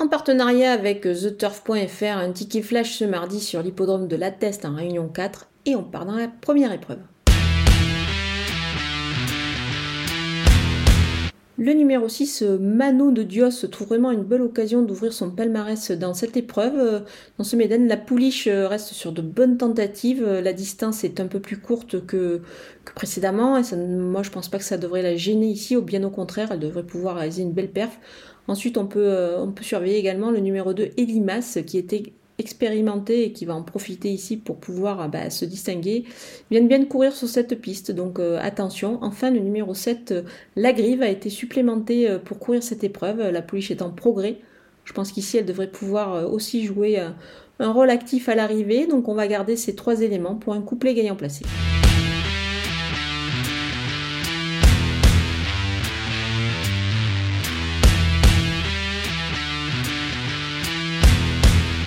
En partenariat avec TheTurf.fr, un ticket flash ce mardi sur l'hippodrome de La Teste en Réunion 4 et on part dans la première épreuve. Le numéro 6, Mano de Dios, trouve vraiment une belle occasion d'ouvrir son palmarès dans cette épreuve. Dans ce Méden, la pouliche reste sur de bonnes tentatives. La distance est un peu plus courte que, précédemment. Et moi, je pense pas que ça devrait la gêner ici. Au bien au contraire, elle devrait pouvoir réaliser une belle perf. Ensuite, on peut, on peut surveiller également le numéro 2, Elimas, qui était expérimenté et qui va en profiter ici pour pouvoir ah bah, se distinguer, viennent bien courir sur cette piste. Donc euh, attention. Enfin, le numéro 7, euh, la grive, a été supplémentée euh, pour courir cette épreuve. La pouliche est en progrès. Je pense qu'ici, elle devrait pouvoir aussi jouer un rôle actif à l'arrivée. Donc on va garder ces trois éléments pour un couplet gagnant placé.